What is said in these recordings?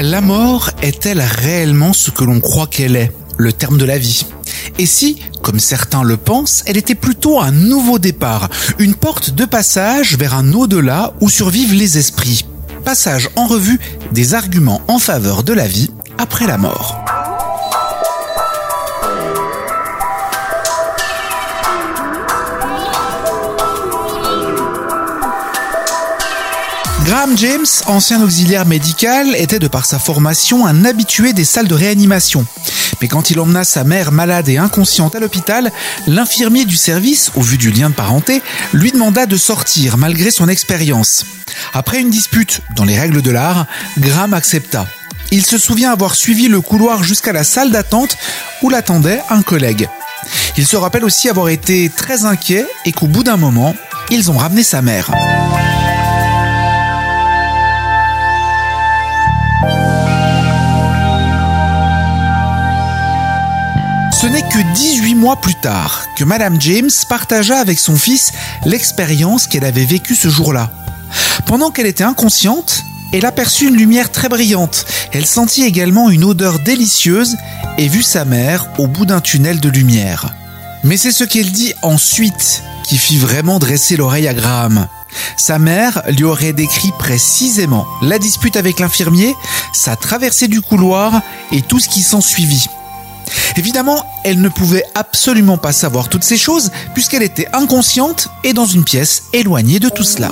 La mort est-elle réellement ce que l'on croit qu'elle est, le terme de la vie? Et si, comme certains le pensent, elle était plutôt un nouveau départ, une porte de passage vers un au-delà où survivent les esprits? Passage en revue des arguments en faveur de la vie après la mort. Graham James, ancien auxiliaire médical, était de par sa formation un habitué des salles de réanimation. Mais quand il emmena sa mère malade et inconsciente à l'hôpital, l'infirmier du service, au vu du lien de parenté, lui demanda de sortir malgré son expérience. Après une dispute dans les règles de l'art, Graham accepta. Il se souvient avoir suivi le couloir jusqu'à la salle d'attente où l'attendait un collègue. Il se rappelle aussi avoir été très inquiet et qu'au bout d'un moment, ils ont ramené sa mère. Ce n'est que 18 mois plus tard que Madame James partagea avec son fils l'expérience qu'elle avait vécue ce jour-là. Pendant qu'elle était inconsciente, elle aperçut une lumière très brillante. Elle sentit également une odeur délicieuse et vit sa mère au bout d'un tunnel de lumière. Mais c'est ce qu'elle dit ensuite qui fit vraiment dresser l'oreille à Graham. Sa mère lui aurait décrit précisément la dispute avec l'infirmier, sa traversée du couloir et tout ce qui s'en suivit. Évidemment, elle ne pouvait absolument pas savoir toutes ces choses puisqu'elle était inconsciente et dans une pièce éloignée de tout cela.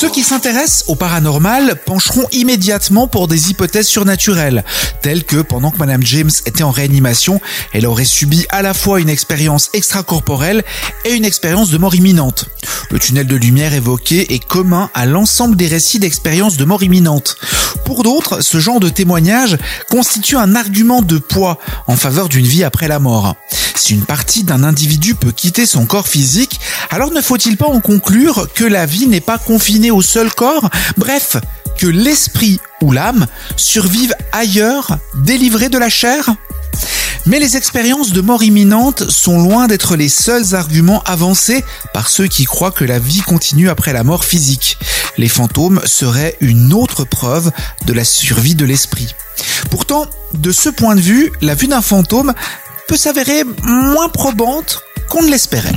Ceux qui s'intéressent au paranormal pencheront immédiatement pour des hypothèses surnaturelles, telles que pendant que Madame James était en réanimation, elle aurait subi à la fois une expérience extracorporelle et une expérience de mort imminente. Le tunnel de lumière évoqué est commun à l'ensemble des récits d'expériences de mort imminente. Pour d'autres, ce genre de témoignage constitue un argument de poids en faveur d'une vie après la mort. Si une partie d'un individu peut quitter son corps physique, alors ne faut-il pas en conclure que la vie n'est pas confinée au seul corps? Bref, que l'esprit ou l'âme survivent ailleurs, délivrés de la chair? Mais les expériences de mort imminente sont loin d'être les seuls arguments avancés par ceux qui croient que la vie continue après la mort physique. Les fantômes seraient une autre preuve de la survie de l'esprit. Pourtant, de ce point de vue, la vue d'un fantôme peut s'avérer moins probante qu'on ne l'espérait.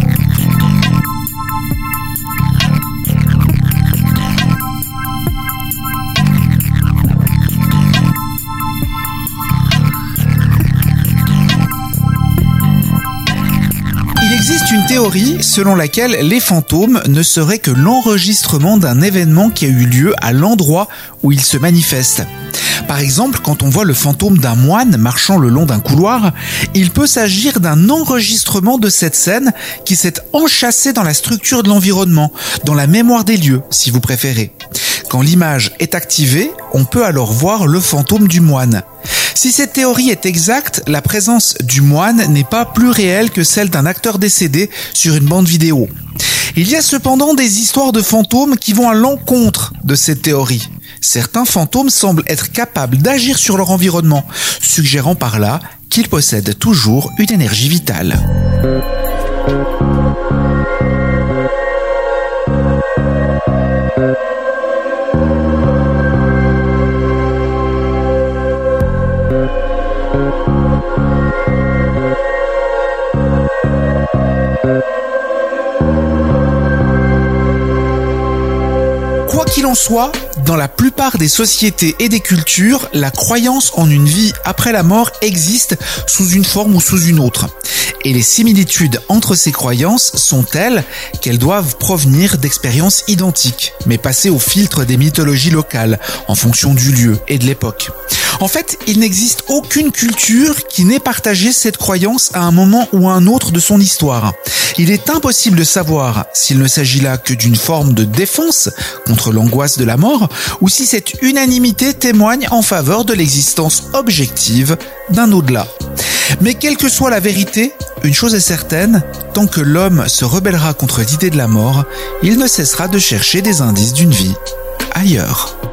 Une théorie selon laquelle les fantômes ne seraient que l'enregistrement d'un événement qui a eu lieu à l'endroit où ils se manifestent. Par exemple, quand on voit le fantôme d'un moine marchant le long d'un couloir, il peut s'agir d'un enregistrement de cette scène qui s'est enchâssée dans la structure de l'environnement, dans la mémoire des lieux, si vous préférez. Quand l'image est activée, on peut alors voir le fantôme du moine. Si cette théorie est exacte, la présence du moine n'est pas plus réelle que celle d'un acteur décédé sur une bande vidéo. Il y a cependant des histoires de fantômes qui vont à l'encontre de cette théorie. Certains fantômes semblent être capables d'agir sur leur environnement, suggérant par là qu'ils possèdent toujours une énergie vitale. Qu'en soit, dans la plupart des sociétés et des cultures, la croyance en une vie après la mort existe sous une forme ou sous une autre. Et les similitudes entre ces croyances sont telles qu'elles doivent provenir d'expériences identiques, mais passées au filtre des mythologies locales, en fonction du lieu et de l'époque. En fait, il n'existe aucune culture qui n'ait partagé cette croyance à un moment ou à un autre de son histoire. Il est impossible de savoir s'il ne s'agit là que d'une forme de défense contre l'angoisse de la mort ou si cette unanimité témoigne en faveur de l'existence objective d'un au-delà. Mais quelle que soit la vérité, une chose est certaine, tant que l'homme se rebellera contre l'idée de la mort, il ne cessera de chercher des indices d'une vie ailleurs.